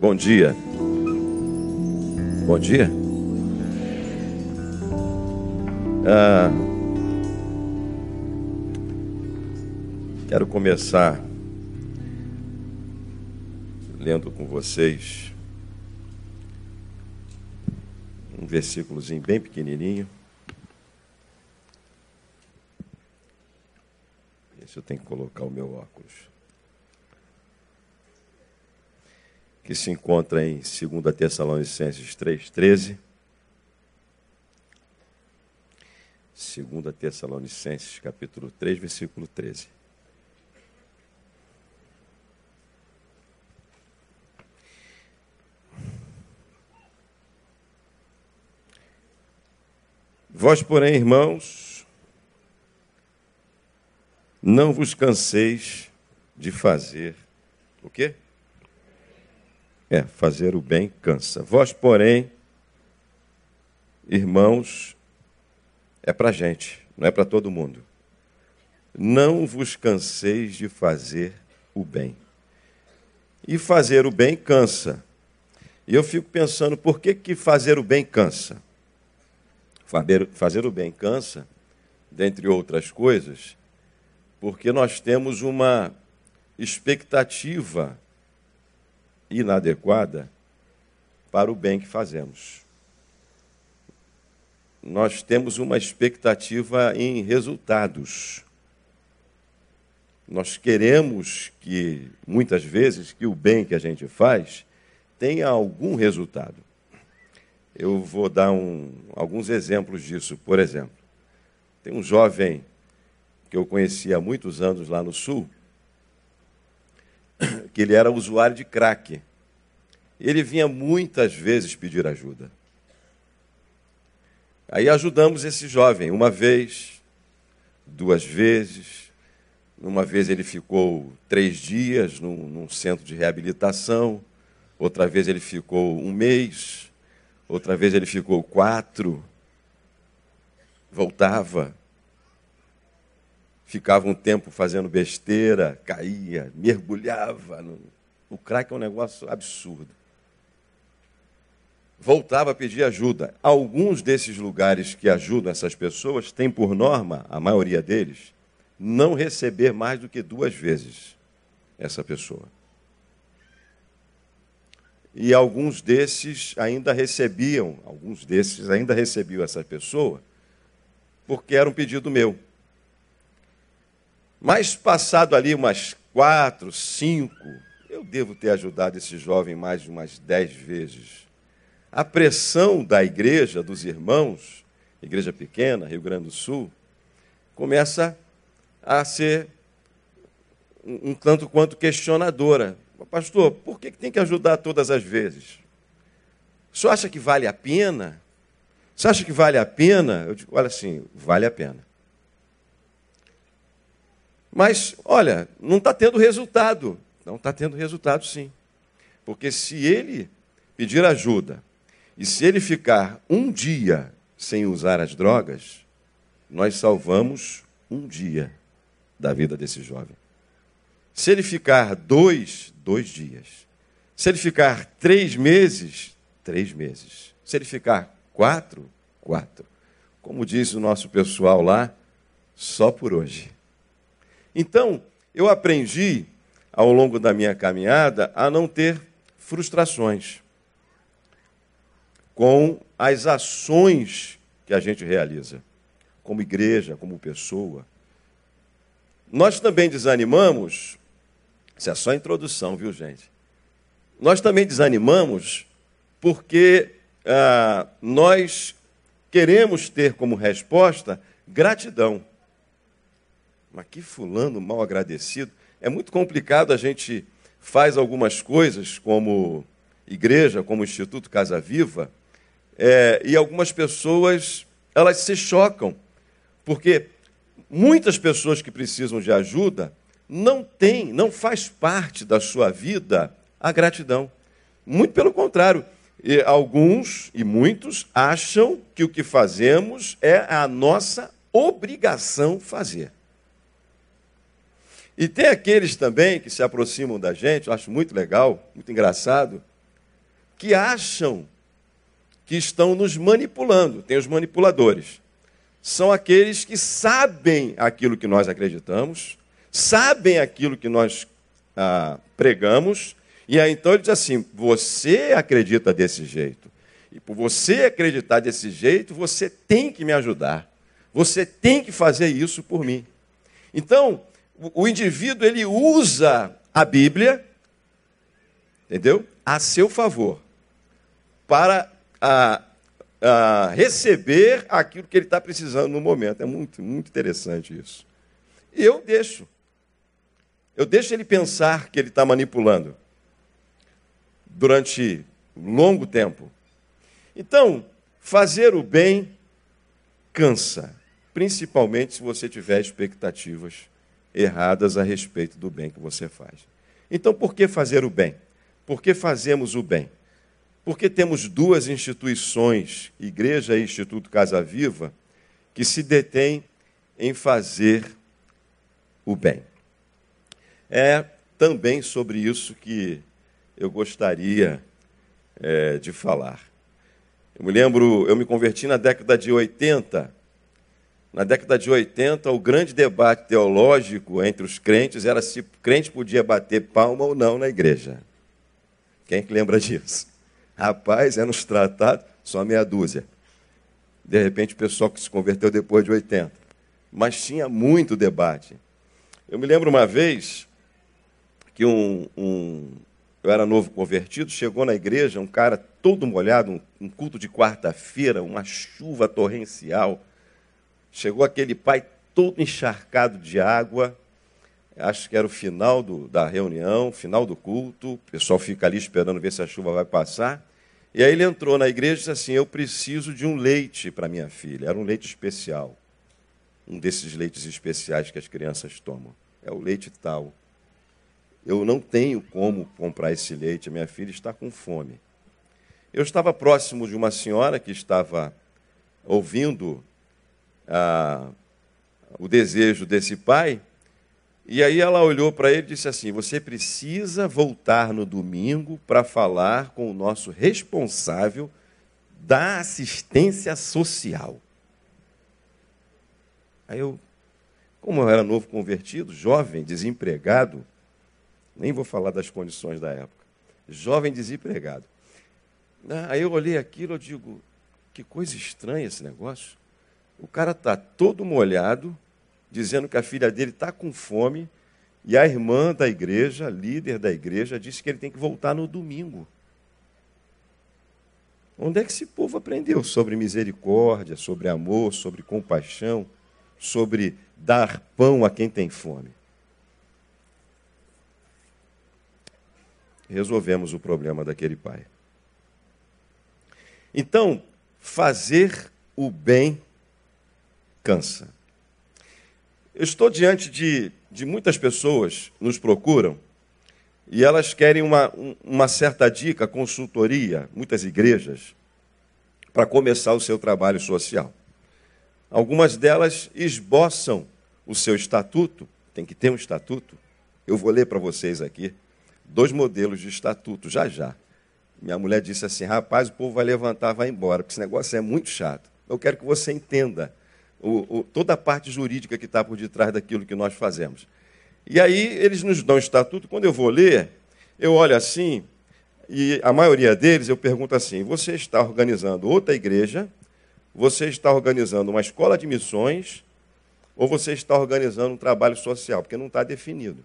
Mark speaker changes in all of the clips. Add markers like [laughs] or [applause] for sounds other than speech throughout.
Speaker 1: Bom dia. Bom dia. Ah, quero começar lendo com vocês um versículozinho bem pequenininho. Esse eu tenho que colocar o meu óculos. Que se encontra em 2 Tessalonicenses 3,13. 2 Tessalonicenses, capítulo 3, versículo 13. Vós, porém, irmãos, não vos canseis de fazer o quê? É, fazer o bem cansa. Vós, porém, irmãos, é para gente, não é para todo mundo. Não vos canseis de fazer o bem. E fazer o bem cansa. E eu fico pensando, por que, que fazer o bem cansa? Fazer o bem cansa, dentre outras coisas, porque nós temos uma expectativa inadequada para o bem que fazemos. Nós temos uma expectativa em resultados. Nós queremos que, muitas vezes, que o bem que a gente faz tenha algum resultado. Eu vou dar um, alguns exemplos disso. Por exemplo, tem um jovem que eu conheci há muitos anos lá no Sul, que ele era usuário de crack. Ele vinha muitas vezes pedir ajuda. Aí ajudamos esse jovem, uma vez, duas vezes. Uma vez ele ficou três dias num, num centro de reabilitação, outra vez ele ficou um mês, Outra vez ele ficou quatro, voltava, ficava um tempo fazendo besteira, caía, mergulhava. No... O crack é um negócio absurdo. Voltava a pedir ajuda. Alguns desses lugares que ajudam essas pessoas têm por norma, a maioria deles, não receber mais do que duas vezes essa pessoa e alguns desses ainda recebiam, alguns desses ainda recebiam essa pessoa, porque era um pedido meu. Mas passado ali umas quatro, cinco, eu devo ter ajudado esse jovem mais de umas dez vezes. A pressão da igreja, dos irmãos, igreja pequena, Rio Grande do Sul, começa a ser um tanto quanto questionadora. Pastor, por que tem que ajudar todas as vezes? Senhor acha que vale a pena? Você acha que vale a pena? Eu digo, olha assim, vale a pena. Mas, olha, não está tendo resultado. Não está tendo resultado, sim. Porque se ele pedir ajuda e se ele ficar um dia sem usar as drogas, nós salvamos um dia da vida desse jovem. Se ele ficar dois, dois dias. Se ele ficar três meses, três meses. Se ele ficar quatro, quatro. Como diz o nosso pessoal lá, só por hoje. Então, eu aprendi ao longo da minha caminhada a não ter frustrações com as ações que a gente realiza, como igreja, como pessoa. Nós também desanimamos isso é só introdução, viu, gente? Nós também desanimamos porque ah, nós queremos ter como resposta gratidão. Mas que fulano mal agradecido. É muito complicado a gente faz algumas coisas como igreja, como Instituto Casa Viva, é, e algumas pessoas elas se chocam, porque muitas pessoas que precisam de ajuda não tem, não faz parte da sua vida a gratidão. Muito pelo contrário, e alguns e muitos acham que o que fazemos é a nossa obrigação fazer. E tem aqueles também que se aproximam da gente, eu acho muito legal, muito engraçado, que acham que estão nos manipulando. Tem os manipuladores. São aqueles que sabem aquilo que nós acreditamos, sabem aquilo que nós ah, pregamos, e aí então ele diz assim: você acredita desse jeito. E por você acreditar desse jeito, você tem que me ajudar. Você tem que fazer isso por mim. Então, o indivíduo ele usa a Bíblia, entendeu? A seu favor, para a, a receber aquilo que ele está precisando no momento. É muito, muito interessante isso. E eu deixo. Eu deixo ele pensar que ele está manipulando durante longo tempo. Então, fazer o bem cansa, principalmente se você tiver expectativas erradas a respeito do bem que você faz. Então, por que fazer o bem? Por que fazemos o bem? Porque temos duas instituições, Igreja e Instituto Casa Viva, que se detêm em fazer o bem. É também sobre isso que eu gostaria é, de falar. Eu me lembro, eu me converti na década de 80. Na década de 80, o grande debate teológico entre os crentes era se o crente podia bater palma ou não na igreja. Quem que lembra disso? Rapaz, é nos tratados, só meia dúzia. De repente, o pessoal que se converteu depois de 80. Mas tinha muito debate. Eu me lembro uma vez que um, um eu era novo convertido, chegou na igreja um cara todo molhado, um, um culto de quarta-feira, uma chuva torrencial. Chegou aquele pai todo encharcado de água, acho que era o final do, da reunião, final do culto, o pessoal fica ali esperando ver se a chuva vai passar. E aí ele entrou na igreja e disse assim: Eu preciso de um leite para minha filha. Era um leite especial. Um desses leites especiais que as crianças tomam. É o leite tal eu não tenho como comprar esse leite, minha filha está com fome. Eu estava próximo de uma senhora que estava ouvindo o desejo desse pai, e aí ela olhou para ele e disse assim: Você precisa voltar no domingo para falar com o nosso responsável da assistência social. Aí eu, como eu era novo convertido, jovem, desempregado, nem vou falar das condições da época. Jovem desempregado. Ah, aí eu olhei aquilo e digo, que coisa estranha esse negócio. O cara está todo molhado, dizendo que a filha dele está com fome, e a irmã da igreja, líder da igreja, disse que ele tem que voltar no domingo. Onde é que esse povo aprendeu sobre misericórdia, sobre amor, sobre compaixão, sobre dar pão a quem tem fome? resolvemos o problema daquele pai. Então, fazer o bem cansa. Eu estou diante de, de muitas pessoas nos procuram e elas querem uma, uma certa dica, consultoria, muitas igrejas, para começar o seu trabalho social. Algumas delas esboçam o seu estatuto, tem que ter um estatuto. Eu vou ler para vocês aqui dois modelos de estatuto, já já. Minha mulher disse assim: rapaz, o povo vai levantar, vai embora, porque esse negócio é muito chato. Eu quero que você entenda o, o, toda a parte jurídica que está por detrás daquilo que nós fazemos. E aí eles nos dão o estatuto, quando eu vou ler, eu olho assim, e a maioria deles eu pergunto assim: você está organizando outra igreja, você está organizando uma escola de missões, ou você está organizando um trabalho social? Porque não está definido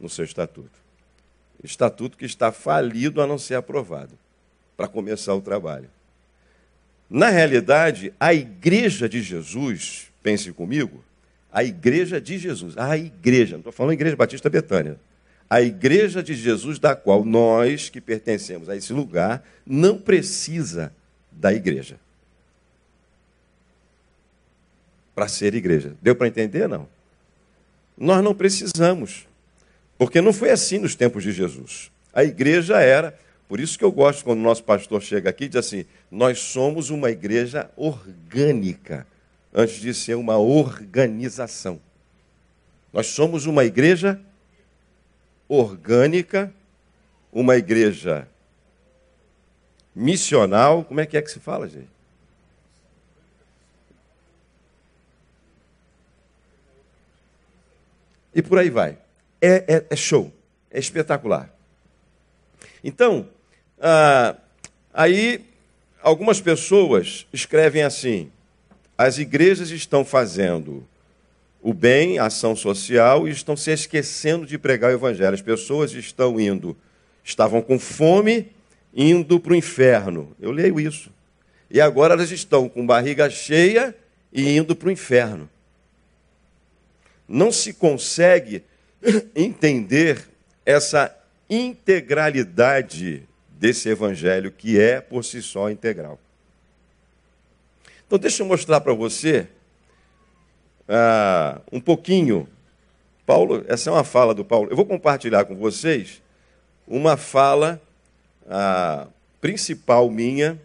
Speaker 1: no seu estatuto. Estatuto que está falido a não ser aprovado para começar o trabalho. Na realidade, a igreja de Jesus, pense comigo, a igreja de Jesus, a igreja, não estou falando igreja Batista Betânia, a igreja de Jesus, da qual nós que pertencemos a esse lugar, não precisa da igreja. Para ser igreja. Deu para entender? Não. Nós não precisamos. Porque não foi assim nos tempos de Jesus. A igreja era, por isso que eu gosto quando o nosso pastor chega aqui e diz assim: nós somos uma igreja orgânica, antes de ser uma organização. Nós somos uma igreja orgânica, uma igreja missional, como é que é que se fala, gente? E por aí vai. É, é, é show, é espetacular. Então, ah, aí algumas pessoas escrevem assim: as igrejas estão fazendo o bem, a ação social, e estão se esquecendo de pregar o evangelho. As pessoas estão indo, estavam com fome, indo para o inferno. Eu leio isso. E agora elas estão com barriga cheia e indo para o inferno. Não se consegue entender essa integralidade desse evangelho que é por si só integral. Então, deixa eu mostrar para você ah, um pouquinho. Paulo, essa é uma fala do Paulo. Eu vou compartilhar com vocês uma fala ah, principal minha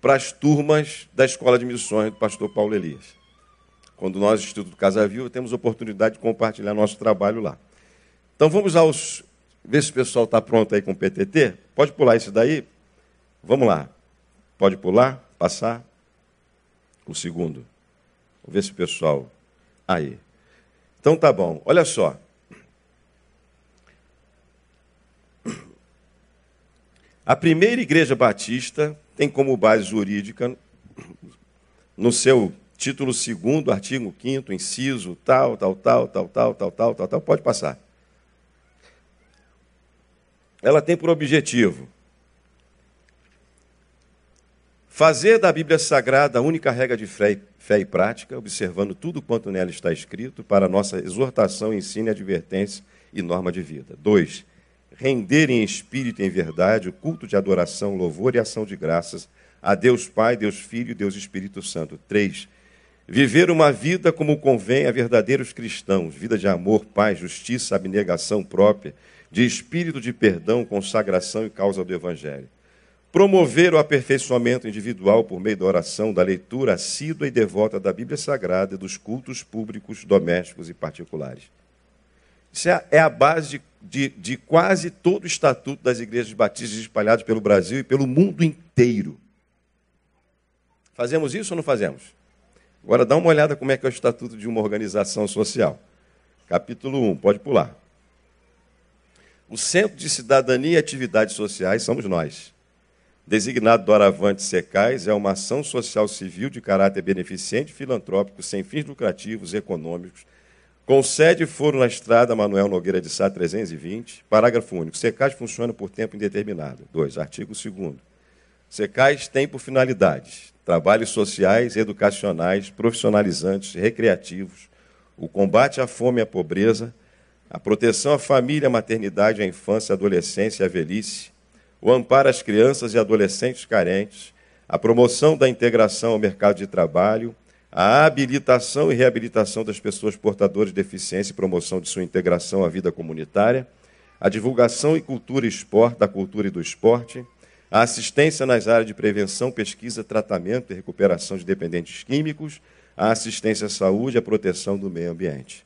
Speaker 1: para as turmas da Escola de Missões do pastor Paulo Elias. Quando nós, Instituto Casa Viva, temos oportunidade de compartilhar nosso trabalho lá. Então vamos aos. Ver se o pessoal está pronto aí com o PTT. Pode pular isso daí? Vamos lá. Pode pular, passar. O segundo. Vamos ver se o pessoal Aí. Então tá bom. Olha só. A primeira igreja batista tem como base jurídica, no seu título segundo, artigo 5 inciso, tal, tal, tal, tal, tal, tal, tal, tal, tal, pode passar. Ela tem por objetivo fazer da Bíblia Sagrada a única regra de fé fé e prática, observando tudo quanto nela está escrito, para nossa exortação, ensino, advertência e norma de vida. Dois, render em espírito e em verdade o culto de adoração, louvor e ação de graças a Deus Pai, Deus Filho e Deus Espírito Santo. Três, viver uma vida como convém a verdadeiros cristãos, vida de amor, paz, justiça, abnegação própria, de espírito de perdão, consagração e causa do Evangelho promover o aperfeiçoamento individual por meio da oração, da leitura assídua e devota da Bíblia Sagrada e dos cultos públicos, domésticos e particulares. Isso é, é a base de, de, de quase todo o estatuto das igrejas batistas espalhadas pelo Brasil e pelo mundo inteiro. Fazemos isso ou não fazemos? Agora dá uma olhada como é que é o estatuto de uma organização social. Capítulo 1, pode pular. O Centro de Cidadania e Atividades Sociais somos nós designado doravante secais, é uma ação social civil de caráter beneficente filantrópico, sem fins lucrativos e econômicos, com sede e foro na estrada Manuel Nogueira de Sá 320, parágrafo único. Secais funciona por tempo indeterminado. 2. Artigo 2 Secais tem por finalidades trabalhos sociais, educacionais, profissionalizantes, recreativos, o combate à fome e à pobreza, a proteção à família, à maternidade, à infância, à adolescência e à velhice, o amparo às crianças e adolescentes carentes, a promoção da integração ao mercado de trabalho, a habilitação e reabilitação das pessoas portadoras de deficiência e promoção de sua integração à vida comunitária, a divulgação e cultura e esporte, da cultura e do esporte, a assistência nas áreas de prevenção, pesquisa, tratamento e recuperação de dependentes químicos, a assistência à saúde e a proteção do meio ambiente.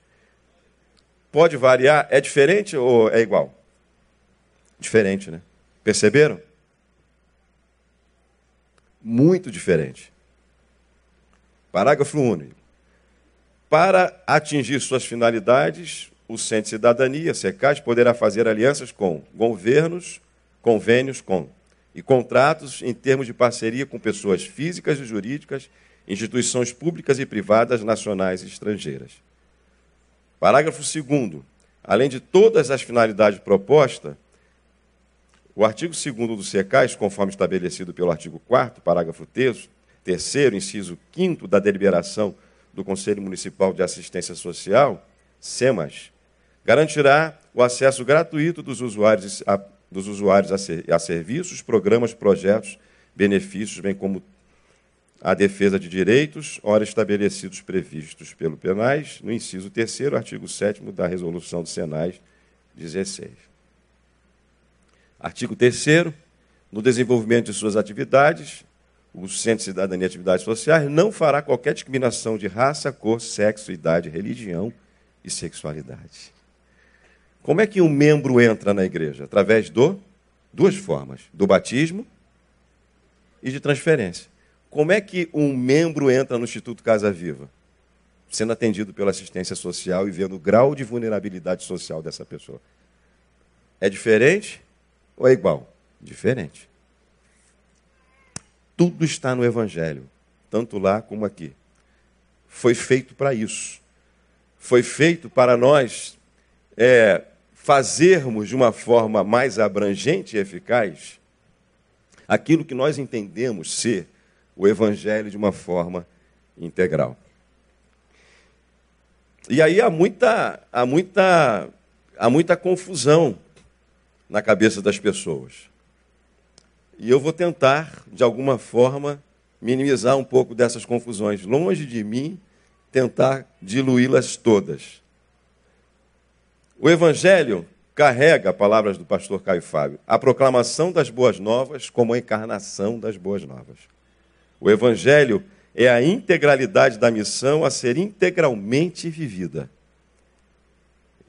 Speaker 1: Pode variar? É diferente ou é igual? Diferente, né? Perceberam? Muito diferente. Parágrafo único. Para atingir suas finalidades, o Centro de Cidadania, SECAS, poderá fazer alianças com governos, convênios com e contratos em termos de parceria com pessoas físicas e jurídicas, instituições públicas e privadas, nacionais e estrangeiras. Parágrafo 2. Além de todas as finalidades propostas, o artigo 2 do SECAIS, conforme estabelecido pelo artigo 4 parágrafo 3 terceiro, inciso 5 da deliberação do Conselho Municipal de Assistência Social, SEMAS, garantirá o acesso gratuito dos usuários a, dos usuários a, ser, a serviços, programas, projetos, benefícios, bem como a defesa de direitos, ora estabelecidos previstos pelo penais, no inciso 3 artigo 7 da resolução do Senais 16. Artigo 3 no desenvolvimento de suas atividades, o Centro de Cidadania e Atividades Sociais não fará qualquer discriminação de raça, cor, sexo, idade, religião e sexualidade. Como é que um membro entra na igreja? Através do duas formas: do batismo e de transferência. Como é que um membro entra no Instituto Casa Viva? Sendo atendido pela assistência social e vendo o grau de vulnerabilidade social dessa pessoa. É diferente ou é igual? Diferente. Tudo está no Evangelho, tanto lá como aqui. Foi feito para isso. Foi feito para nós é, fazermos de uma forma mais abrangente e eficaz aquilo que nós entendemos ser o Evangelho de uma forma integral. E aí há muita, há muita, há muita confusão na cabeça das pessoas. E eu vou tentar, de alguma forma, minimizar um pouco dessas confusões. Longe de mim tentar diluí-las todas. O Evangelho carrega, palavras do pastor Caio Fábio, a proclamação das boas novas como a encarnação das boas novas. O Evangelho é a integralidade da missão a ser integralmente vivida.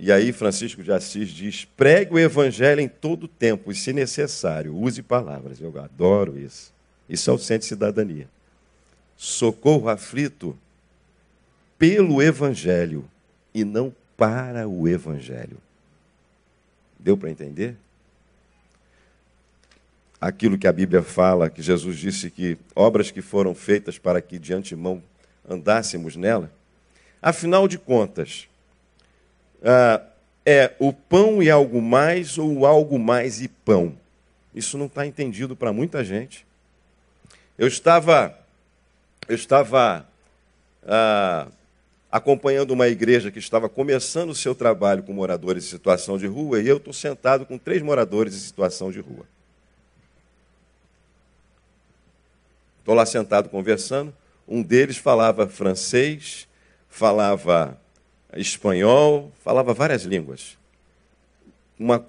Speaker 1: E aí Francisco de Assis diz: pregue o evangelho em todo tempo e, se necessário, use palavras. Eu adoro isso. Isso é o centro de cidadania. Socorro aflito pelo evangelho e não para o evangelho. Deu para entender? Aquilo que a Bíblia fala, que Jesus disse que obras que foram feitas para que de antemão andássemos nela. Afinal de contas, ah, é o pão e algo mais ou algo mais e pão? Isso não está entendido para muita gente. Eu estava, eu estava ah, acompanhando uma igreja que estava começando o seu trabalho com moradores em situação de rua e eu estou sentado com três moradores em situação de rua. Estou lá sentado conversando. Um deles falava francês, falava espanhol, falava várias línguas. Uma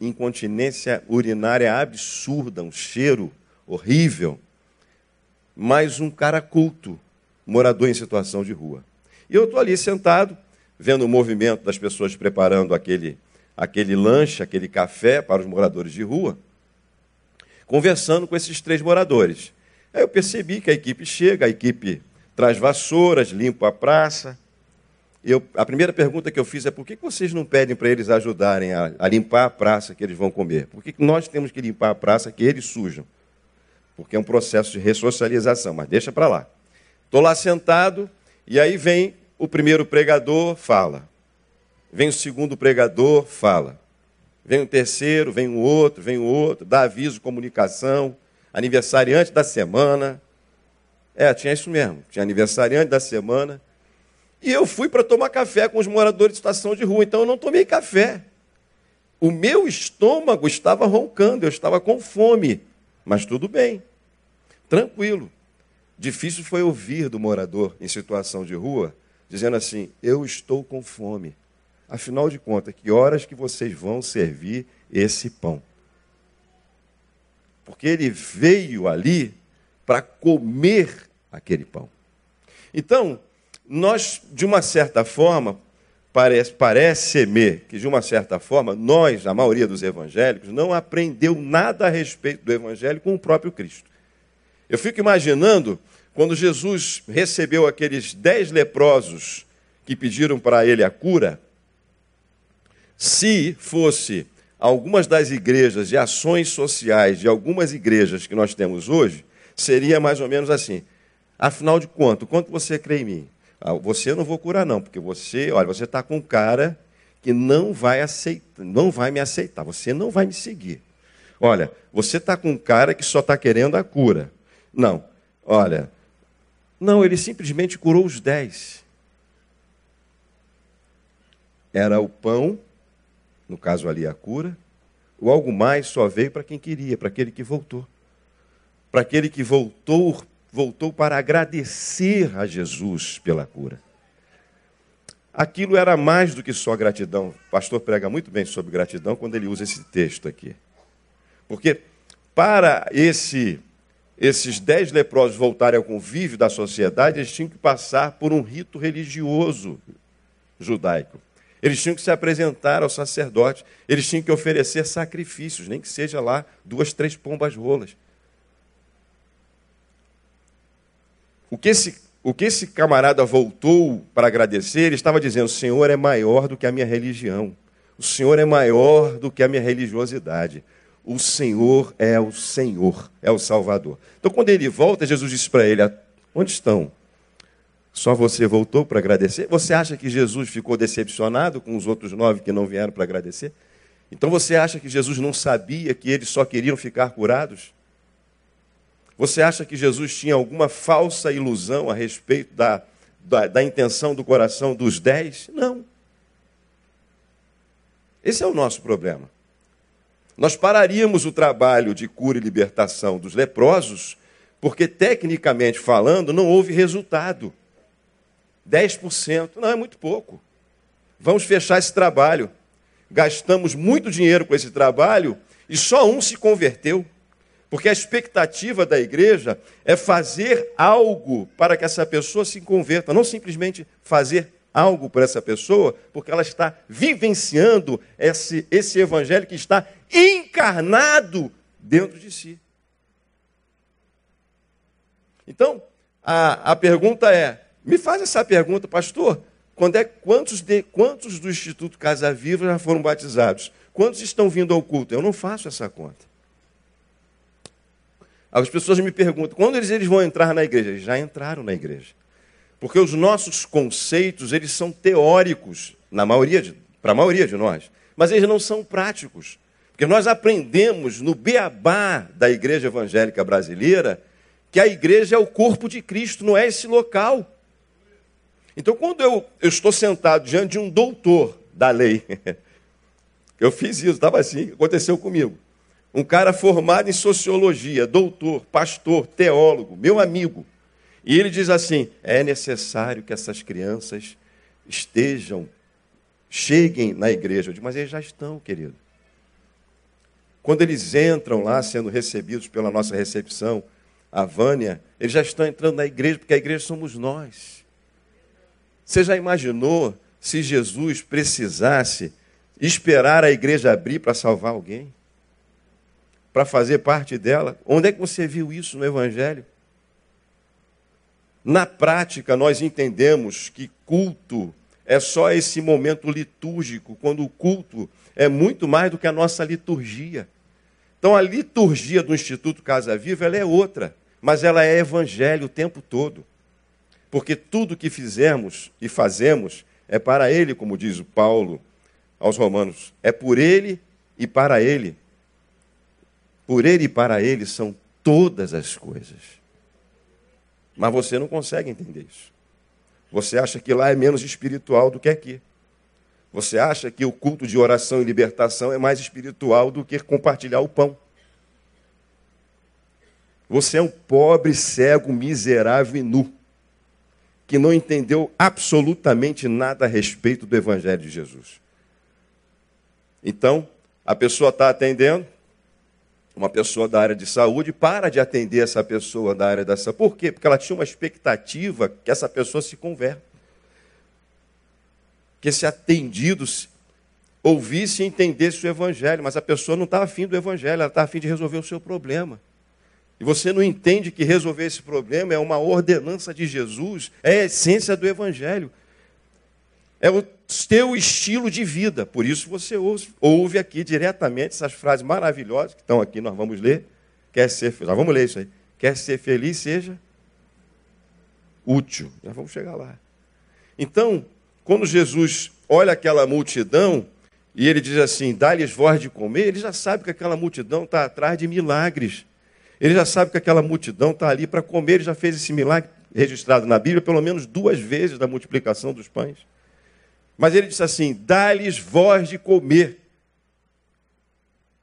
Speaker 1: incontinência urinária absurda, um cheiro horrível. Mas um cara culto, morador em situação de rua. E eu estou ali sentado, vendo o movimento das pessoas preparando aquele, aquele lanche, aquele café para os moradores de rua, conversando com esses três moradores. Aí eu percebi que a equipe chega, a equipe traz vassouras, limpa a praça, eu, a primeira pergunta que eu fiz é por que vocês não pedem para eles ajudarem a, a, limpar a praça que eles vão comer? Por que nós temos que limpar a praça que eles sujam? Porque é um processo de ressocialização, mas deixa para lá. Estou lá sentado e aí vem o primeiro pregador, fala. Vem o segundo pregador, fala. Vem o terceiro, vem o outro, vem o outro, dá aviso, comunicação, aniversariante da semana. É, tinha isso mesmo, tinha aniversariante da semana e eu fui para tomar café com os moradores de estação de rua, então eu não tomei café. O meu estômago estava roncando, eu estava com fome, mas tudo bem, tranquilo. Difícil foi ouvir do morador em situação de rua dizendo assim: Eu estou com fome. Afinal de contas, que horas que vocês vão servir esse pão? Porque ele veio ali para comer aquele pão. Então, nós, de uma certa forma, parece, parece-me que, de uma certa forma, nós, a maioria dos evangélicos, não aprendeu nada a respeito do evangelho com o próprio Cristo. Eu fico imaginando quando Jesus recebeu aqueles dez leprosos que pediram para ele a cura, se fosse algumas das igrejas e ações sociais de algumas igrejas que nós temos hoje, seria mais ou menos assim. Afinal de contas, quanto você crê em mim? Ah, você não vou curar, não, porque você, olha, você está com um cara que não vai aceitar, não vai me aceitar, você não vai me seguir. Olha, você está com um cara que só está querendo a cura. Não, olha, não, ele simplesmente curou os dez. Era o pão, no caso ali a cura, o algo mais só veio para quem queria, para aquele que voltou. Para aquele que voltou voltou para agradecer a Jesus pela cura. Aquilo era mais do que só gratidão. O pastor prega muito bem sobre gratidão quando ele usa esse texto aqui. Porque para esse, esses dez leprosos voltarem ao convívio da sociedade, eles tinham que passar por um rito religioso judaico. Eles tinham que se apresentar ao sacerdote, eles tinham que oferecer sacrifícios, nem que seja lá duas, três pombas rolas. o que esse, o que esse camarada voltou para agradecer, ele estava dizendo: o Senhor é maior do que a minha religião, o Senhor é maior do que a minha religiosidade. O Senhor é o Senhor, é o Salvador. Então, quando ele volta, Jesus disse para ele: Onde estão? Só você voltou para agradecer? Você acha que Jesus ficou decepcionado com os outros nove que não vieram para agradecer? Então você acha que Jesus não sabia que eles só queriam ficar curados? Você acha que Jesus tinha alguma falsa ilusão a respeito da, da, da intenção do coração dos dez? Não. Esse é o nosso problema. Nós pararíamos o trabalho de cura e libertação dos leprosos, porque, tecnicamente falando, não houve resultado. 10% não é muito pouco. Vamos fechar esse trabalho. Gastamos muito dinheiro com esse trabalho e só um se converteu. Porque a expectativa da igreja é fazer algo para que essa pessoa se converta, não simplesmente fazer algo por essa pessoa, porque ela está vivenciando esse, esse evangelho que está encarnado dentro de si. Então, a, a pergunta é: me faz essa pergunta, pastor. Quando é, quantos, de, quantos do Instituto Casa Viva já foram batizados? Quantos estão vindo ao culto? Eu não faço essa conta. As pessoas me perguntam, quando eles, eles vão entrar na igreja? Eles já entraram na igreja. Porque os nossos conceitos, eles são teóricos, na maioria para a maioria de nós, mas eles não são práticos. Porque nós aprendemos no beabá da igreja evangélica brasileira que a igreja é o corpo de Cristo, não é esse local. Então, quando eu, eu estou sentado diante de um doutor da lei, [laughs] eu fiz isso, estava assim, aconteceu comigo um cara formado em sociologia, doutor, pastor, teólogo, meu amigo. E ele diz assim: é necessário que essas crianças estejam, cheguem na igreja. Eu digo, mas eles já estão, querido. Quando eles entram lá, sendo recebidos pela nossa recepção, a Vânia, eles já estão entrando na igreja, porque a igreja somos nós. Você já imaginou se Jesus precisasse esperar a igreja abrir para salvar alguém? para fazer parte dela. Onde é que você viu isso no Evangelho? Na prática, nós entendemos que culto é só esse momento litúrgico, quando o culto é muito mais do que a nossa liturgia. Então, a liturgia do Instituto Casa Viva ela é outra, mas ela é evangelho o tempo todo. Porque tudo que fizemos e fazemos é para Ele, como diz o Paulo aos Romanos, é por Ele e para Ele. Por ele e para ele são todas as coisas. Mas você não consegue entender isso. Você acha que lá é menos espiritual do que aqui. Você acha que o culto de oração e libertação é mais espiritual do que compartilhar o pão. Você é um pobre, cego, miserável e nu, que não entendeu absolutamente nada a respeito do Evangelho de Jesus. Então, a pessoa está atendendo, uma pessoa da área de saúde para de atender essa pessoa da área da saúde. Por quê? Porque ela tinha uma expectativa que essa pessoa se converta. Que esse atendido ouvisse e entendesse o evangelho, mas a pessoa não está afim do evangelho, ela está afim de resolver o seu problema. E você não entende que resolver esse problema é uma ordenança de Jesus, é a essência do evangelho. É o teu estilo de vida. Por isso você ouve, ouve aqui diretamente essas frases maravilhosas que estão aqui, nós vamos ler. Quer ser, nós vamos ler isso aí. Quer ser feliz, seja útil. Nós vamos chegar lá. Então, quando Jesus olha aquela multidão e ele diz assim: dá-lhes voz de comer, ele já sabe que aquela multidão está atrás de milagres. Ele já sabe que aquela multidão está ali para comer, ele já fez esse milagre registrado na Bíblia pelo menos duas vezes da multiplicação dos pães. Mas ele disse assim: dá-lhes voz de comer.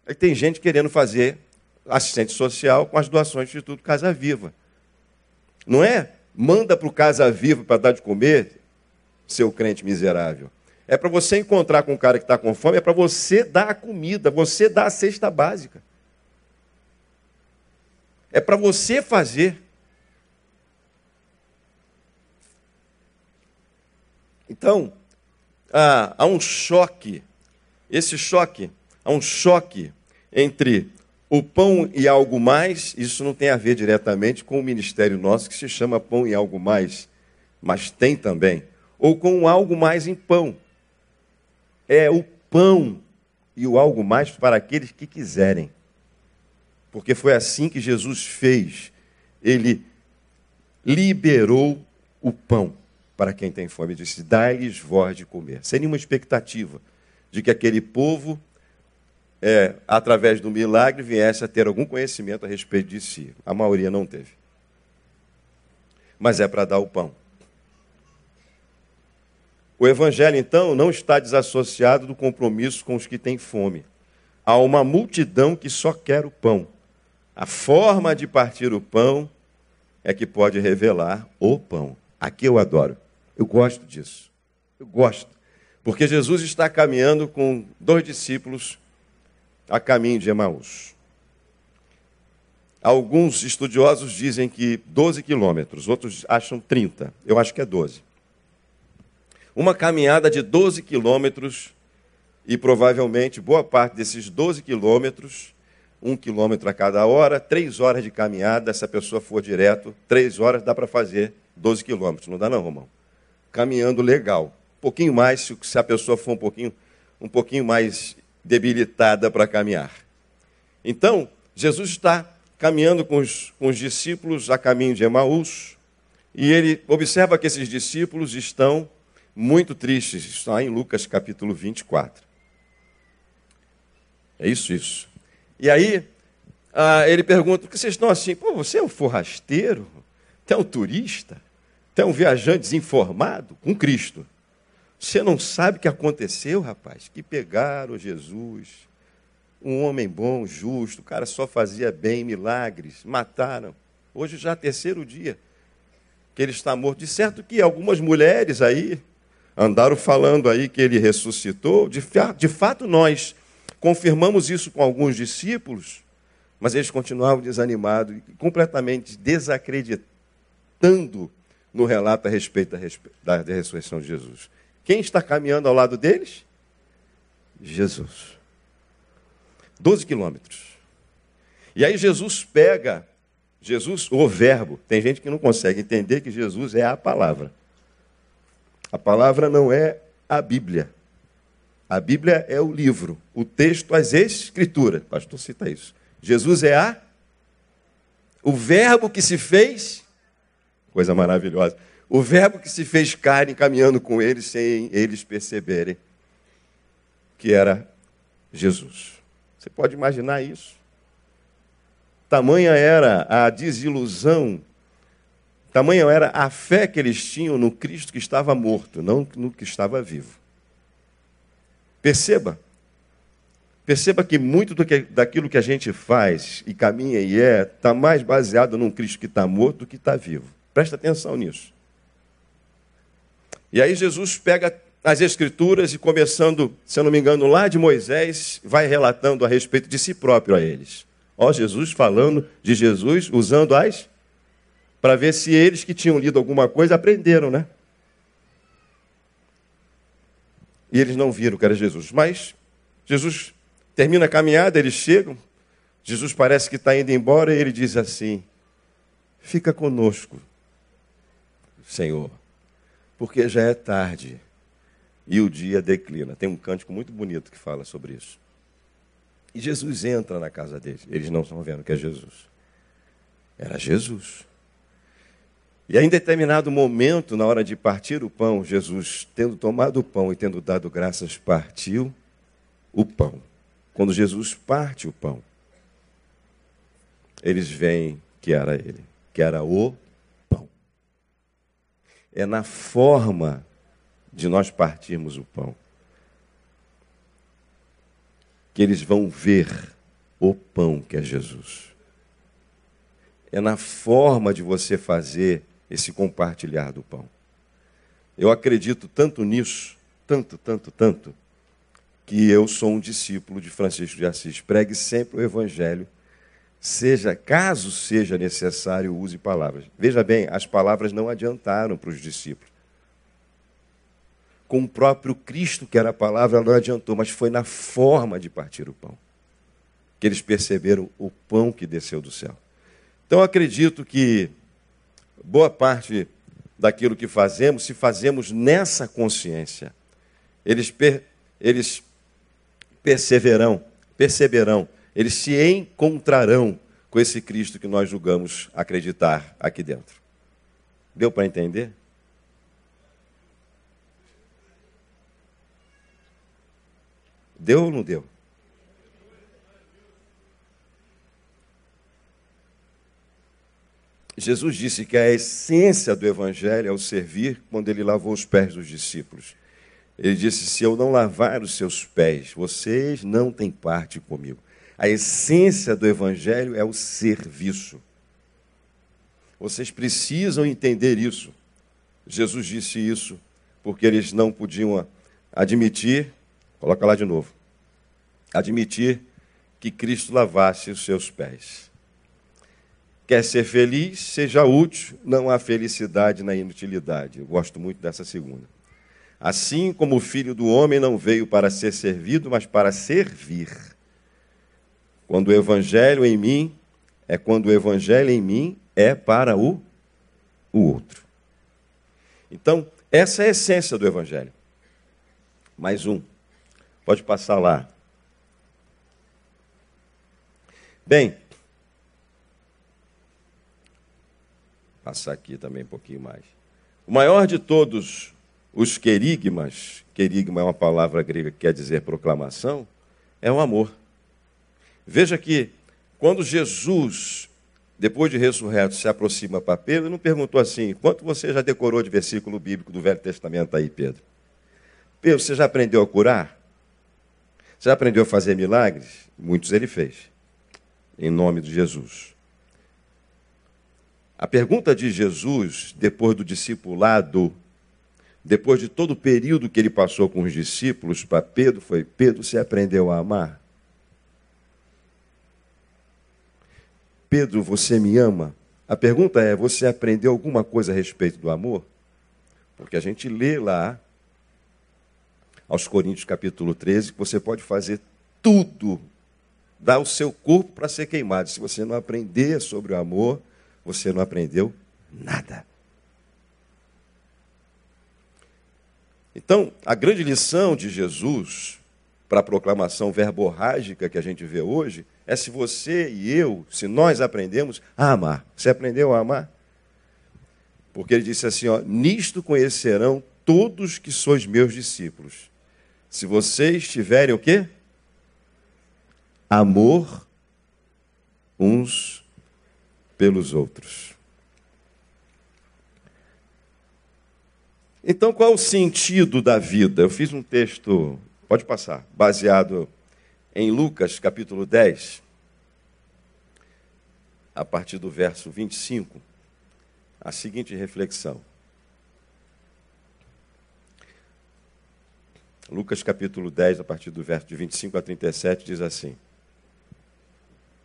Speaker 1: Aí tem gente querendo fazer assistente social com as doações do Instituto Casa Viva. Não é? Manda para o Casa Viva para dar de comer, seu crente miserável. É para você encontrar com um cara que está com fome, é para você dar a comida, você dar a cesta básica. É para você fazer. Então, há, há um choque. Esse choque, há um choque entre O pão e algo mais, isso não tem a ver diretamente com o ministério nosso que se chama pão e algo mais, mas tem também. Ou com algo mais em pão. É o pão e o algo mais para aqueles que quiserem. Porque foi assim que Jesus fez. Ele liberou o pão para quem tem fome. Disse: dá-lhes voz de comer. Sem nenhuma expectativa de que aquele povo, é, através do milagre, viesse a ter algum conhecimento a respeito de si. A maioria não teve. Mas é para dar o pão. O Evangelho, então, não está desassociado do compromisso com os que têm fome. Há uma multidão que só quer o pão. A forma de partir o pão é que pode revelar o pão. Aqui eu adoro. Eu gosto disso. Eu gosto. Porque Jesus está caminhando com dois discípulos a caminho de Emaús. Alguns estudiosos dizem que 12 quilômetros, outros acham 30. Eu acho que é 12. Uma caminhada de 12 quilômetros e provavelmente boa parte desses 12 quilômetros um quilômetro a cada hora, três horas de caminhada, se a pessoa for direto, três horas dá para fazer 12 quilômetros. Não dá não, Romão? Caminhando legal. Um pouquinho mais se a pessoa for um pouquinho, um pouquinho mais debilitada para caminhar. Então, Jesus está caminhando com os, com os discípulos a caminho de Emaús, e ele observa que esses discípulos estão muito tristes. Está em Lucas capítulo 24. É isso, isso. E aí ah, ele pergunta: por que vocês estão assim? Pô, você é um forrasteiro? Você é um turista? Você é um viajante desinformado com Cristo? Você não sabe o que aconteceu, rapaz? Que pegaram Jesus, um homem bom, justo, o cara só fazia bem, milagres, mataram. Hoje já é terceiro dia que ele está morto. De certo que algumas mulheres aí andaram falando aí que ele ressuscitou. De, de fato, nós Confirmamos isso com alguns discípulos, mas eles continuavam desanimados completamente desacreditando no relato a respeito da, ressurreição de Jesus. Quem está caminhando ao lado deles? Jesus. Doze quilômetros. E aí Jesus pega, Jesus, o verbo. Tem gente que não consegue entender que Jesus é a palavra. A palavra não é a Bíblia. A Bíblia é o livro, o texto, as escrituras. Pastor cita isso. Jesus é a o verbo que se fez, coisa maravilhosa. O verbo que se fez carne caminhando com eles sem eles perceberem que era Jesus. Você pode imaginar isso? Tamanha era a desilusão, tamanha era a fé que eles tinham no Cristo que estava morto, não no que estava vivo. Perceba. Perceba que muito do que, daquilo que a gente faz e caminha e é, está mais baseado num Cristo que está morto do que está vivo. Presta atenção nisso. E aí Jesus pega as Escrituras e, começando, se eu não me engano, lá de Moisés, vai relatando a respeito de si próprio a eles. Ó, Jesus falando de Jesus, usando as. para ver se eles que tinham lido alguma coisa aprenderam, né? E eles não viram que era Jesus. Mas Jesus termina a caminhada, eles chegam, Jesus parece que está indo embora e ele diz assim: Fica conosco, Senhor, porque já é tarde e o dia declina. Tem um cântico muito bonito que fala sobre isso. E Jesus entra na casa deles. Eles não estão vendo que é Jesus. Era Jesus. E em determinado momento, na hora de partir o pão, Jesus, tendo tomado o pão e tendo dado graças, partiu o pão. Quando Jesus parte o pão, eles veem que era ele, que era o pão. É na forma de nós partirmos o pão que eles vão ver o pão que é Jesus. É na forma de você fazer esse compartilhar do pão. Eu acredito tanto nisso, tanto, tanto, tanto, que eu sou um discípulo de Francisco de Assis. Pregue sempre o Evangelho, seja, caso seja necessário, use palavras. Veja bem, as palavras não adiantaram para os discípulos. Com o próprio Cristo, que era a palavra, não adiantou, mas foi na forma de partir o pão. que eles perceberam o pão que desceu do céu. Então acredito que boa parte daquilo que fazemos, se fazemos nessa consciência, eles, per, eles perseverarão, perceberão, eles se encontrarão com esse Cristo que nós julgamos acreditar aqui dentro. Deu para entender? Deu ou não deu? Jesus disse que a essência do Evangelho é o servir quando ele lavou os pés dos discípulos. Ele disse: Se eu não lavar os seus pés, vocês não têm parte comigo. A essência do Evangelho é o serviço. Vocês precisam entender isso. Jesus disse isso porque eles não podiam admitir, coloca lá de novo, admitir que Cristo lavasse os seus pés. Quer ser feliz, seja útil, não há felicidade na inutilidade. Eu gosto muito dessa segunda. Assim como o filho do homem não veio para ser servido, mas para servir. Quando o evangelho em mim é quando o evangelho em mim é para o, o outro. Então, essa é a essência do evangelho. Mais um. Pode passar lá. Bem, passar aqui também um pouquinho mais. O maior de todos os querigmas, querigma é uma palavra grega que quer dizer proclamação, é o amor. Veja que quando Jesus, depois de ressurreto, se aproxima para Pedro, não perguntou assim: quanto você já decorou de versículo bíblico do Velho Testamento aí, Pedro? Pedro, você já aprendeu a curar? Você já aprendeu a fazer milagres? Muitos ele fez, em nome de Jesus. A pergunta de Jesus, depois do discipulado, depois de todo o período que ele passou com os discípulos, para Pedro foi: Pedro, você aprendeu a amar? Pedro, você me ama? A pergunta é: você aprendeu alguma coisa a respeito do amor? Porque a gente lê lá, aos Coríntios capítulo 13, que você pode fazer tudo, dar o seu corpo para ser queimado. Se você não aprender sobre o amor, você não aprendeu nada. Então, a grande lição de Jesus para a proclamação verborrágica que a gente vê hoje é se você e eu, se nós aprendemos a amar. Você aprendeu a amar? Porque ele disse assim: ó, nisto conhecerão todos que sois meus discípulos. Se vocês tiverem o quê? Amor uns pelos outros. Então, qual é o sentido da vida? Eu fiz um texto, pode passar, baseado em Lucas capítulo 10, a partir do verso 25, a seguinte reflexão. Lucas capítulo 10, a partir do verso de 25 a 37, diz assim: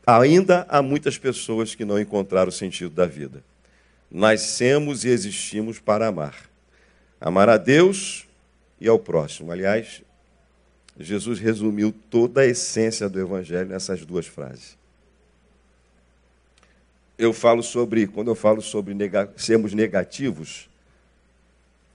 Speaker 1: Ainda há muitas pessoas que não encontraram o sentido da vida. Nascemos e existimos para amar. Amar a Deus e ao próximo. Aliás, Jesus resumiu toda a essência do Evangelho nessas duas frases. Eu falo sobre, quando eu falo sobre nega, sermos negativos,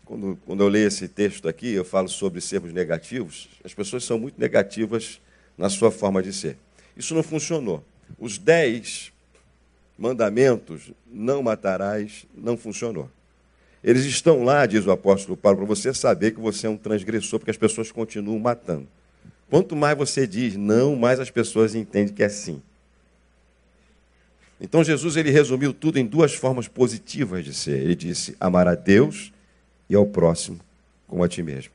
Speaker 1: quando, quando eu leio esse texto aqui, eu falo sobre sermos negativos, as pessoas são muito negativas na sua forma de ser. Isso não funcionou. Os dez mandamentos, não matarás, não funcionou. Eles estão lá, diz o apóstolo Paulo, para você saber que você é um transgressor, porque as pessoas continuam matando. Quanto mais você diz não, mais as pessoas entendem que é sim. Então Jesus ele resumiu tudo em duas formas positivas de ser. Ele disse: amar a Deus e ao próximo como a ti mesmo.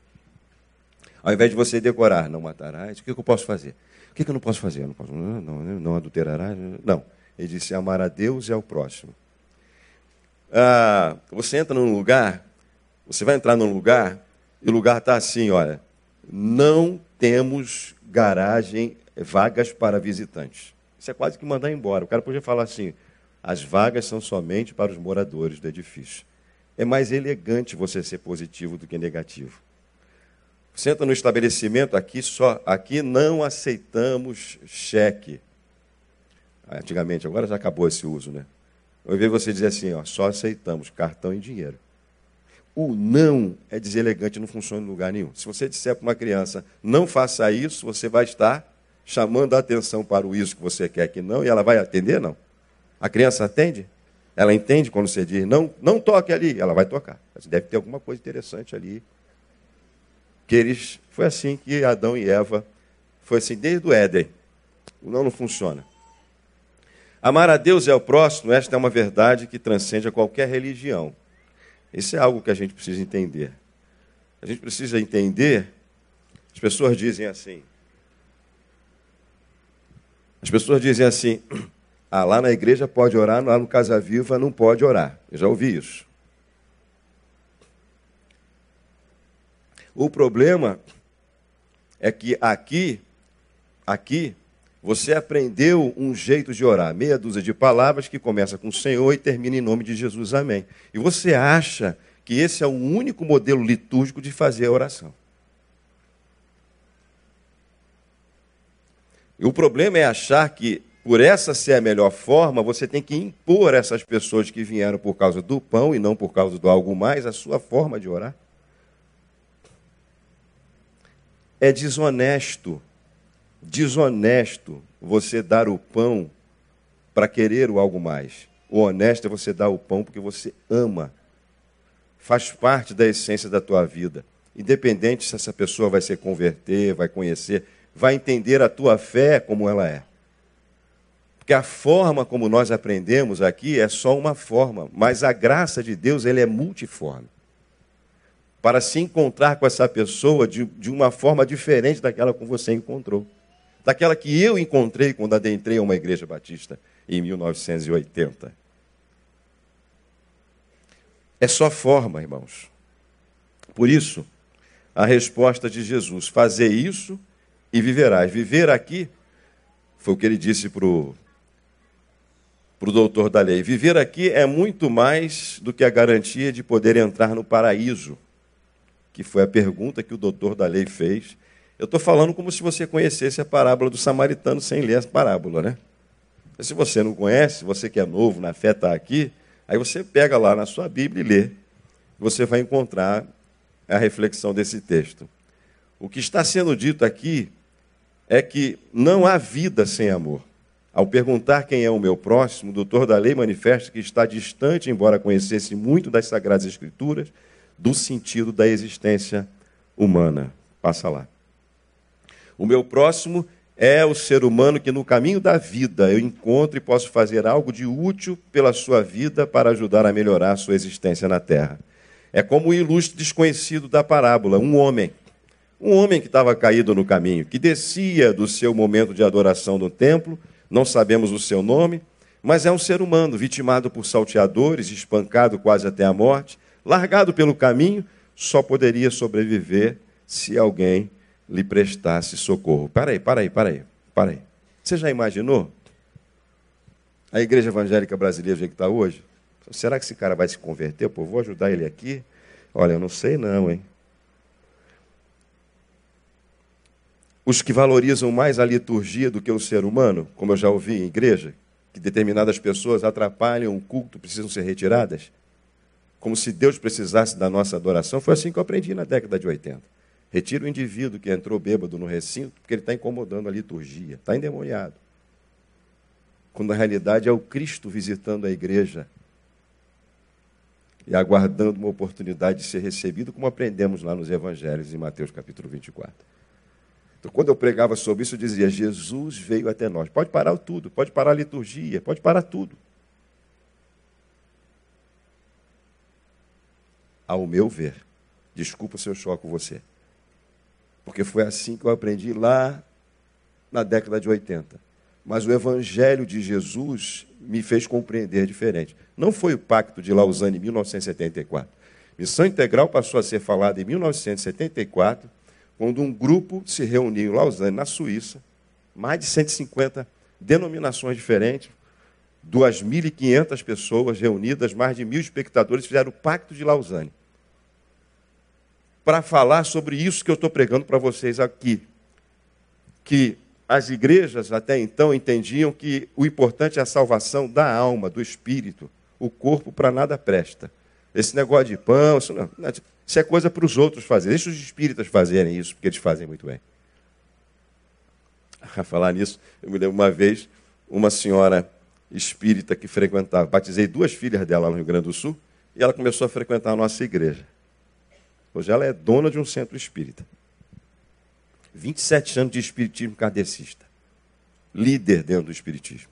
Speaker 1: Ao invés de você decorar, não matarás, o que eu posso fazer? O que eu não posso fazer? Eu não, posso, não, não, não? Não. Ele disse: amar a Deus e ao próximo. Ah, você entra num lugar, você vai entrar num lugar, e o lugar está assim: olha, não temos garagem, vagas para visitantes. Isso é quase que mandar embora. O cara podia falar assim: as vagas são somente para os moradores do edifício. É mais elegante você ser positivo do que negativo. Entra no estabelecimento aqui só, aqui não aceitamos cheque. Antigamente, agora já acabou esse uso, né? Eu ouvi você dizer assim, ó, só aceitamos cartão e dinheiro. O não é deselegante, não funciona em lugar nenhum. Se você disser para uma criança, não faça isso, você vai estar chamando a atenção para o isso que você quer que não, e ela vai atender, não. A criança atende? Ela entende quando você diz, não, não toque ali, ela vai tocar. Deve ter alguma coisa interessante ali. Que eles, foi assim que Adão e Eva, foi assim desde o Éden. O não não funciona. Amar a Deus é o próximo, esta é uma verdade que transcende a qualquer religião. Isso é algo que a gente precisa entender. A gente precisa entender. As pessoas dizem assim. As pessoas dizem assim: [clears throat] ah, lá na igreja pode orar, lá no Casa Viva não pode orar. Eu já ouvi isso. O problema é que aqui, aqui, você aprendeu um jeito de orar, meia dúzia de palavras que começa com Senhor e termina em nome de Jesus, amém. E você acha que esse é o único modelo litúrgico de fazer a oração. E o problema é achar que, por essa ser a melhor forma, você tem que impor a essas pessoas que vieram por causa do pão e não por causa do algo mais, a sua forma de orar. É desonesto desonesto você dar o pão para querer o algo mais. O honesto é você dar o pão porque você ama. Faz parte da essência da tua vida. Independente se essa pessoa vai se converter, vai conhecer, vai entender a tua fé como ela é. Porque a forma como nós aprendemos aqui é só uma forma, mas a graça de Deus ele é multiforme. Para se encontrar com essa pessoa de, de uma forma diferente daquela que você encontrou daquela que eu encontrei quando adentrei uma igreja batista em 1980. É só forma, irmãos. Por isso, a resposta de Jesus: fazer isso e viverás. Viver aqui, foi o que ele disse para o doutor da lei. Viver aqui é muito mais do que a garantia de poder entrar no paraíso, que foi a pergunta que o doutor da lei fez eu estou falando como se você conhecesse a parábola do samaritano sem ler a parábola, né? Se você não conhece, você que é novo, na fé está aqui, aí você pega lá na sua Bíblia e lê. Você vai encontrar a reflexão desse texto. O que está sendo dito aqui é que não há vida sem amor. Ao perguntar quem é o meu próximo, o doutor da lei manifesta que está distante, embora conhecesse muito das Sagradas Escrituras, do sentido da existência humana. Passa lá. O meu próximo é o ser humano que no caminho da vida eu encontro e posso fazer algo de útil pela sua vida para ajudar a melhorar a sua existência na terra. É como o ilustre desconhecido da parábola, um homem. Um homem que estava caído no caminho, que descia do seu momento de adoração no templo, não sabemos o seu nome, mas é um ser humano vitimado por salteadores, espancado quase até a morte, largado pelo caminho, só poderia sobreviver se alguém lhe prestasse socorro. Para aí, para aí, para aí, para aí. Você já imaginou? A igreja evangélica brasileira que está hoje? Será que esse cara vai se converter? Pô, vou ajudar ele aqui? Olha, eu não sei não, hein? Os que valorizam mais a liturgia do que o ser humano, como eu já ouvi em igreja, que determinadas pessoas atrapalham o culto, precisam ser retiradas, como se Deus precisasse da nossa adoração, foi assim que eu aprendi na década de 80. Retira o indivíduo que entrou bêbado no recinto, porque ele está incomodando a liturgia, está endemoniado. Quando na realidade é o Cristo visitando a igreja e aguardando uma oportunidade de ser recebido, como aprendemos lá nos Evangelhos, em Mateus capítulo 24. Então, quando eu pregava sobre isso, eu dizia: Jesus veio até nós. Pode parar tudo, pode parar a liturgia, pode parar tudo. Ao meu ver, desculpa se eu choco você. Porque foi assim que eu aprendi lá na década de 80. Mas o Evangelho de Jesus me fez compreender diferente. Não foi o Pacto de Lausanne em 1974. Missão integral passou a ser falada em 1974, quando um grupo se reuniu em Lausanne, na Suíça, mais de 150 denominações diferentes, 2.500 pessoas reunidas, mais de mil espectadores, fizeram o Pacto de Lausanne para falar sobre isso que eu estou pregando para vocês aqui. Que as igrejas até então entendiam que o importante é a salvação da alma, do espírito. O corpo para nada presta. Esse negócio de pão, isso, não, isso é coisa para os outros fazerem. Deixa os espíritas fazerem isso, porque eles fazem muito bem. A falar nisso, eu me lembro uma vez, uma senhora espírita que frequentava, batizei duas filhas dela no Rio Grande do Sul, e ela começou a frequentar a nossa igreja. Hoje ela é dona de um centro espírita. 27 anos de espiritismo kardecista. Líder dentro do espiritismo.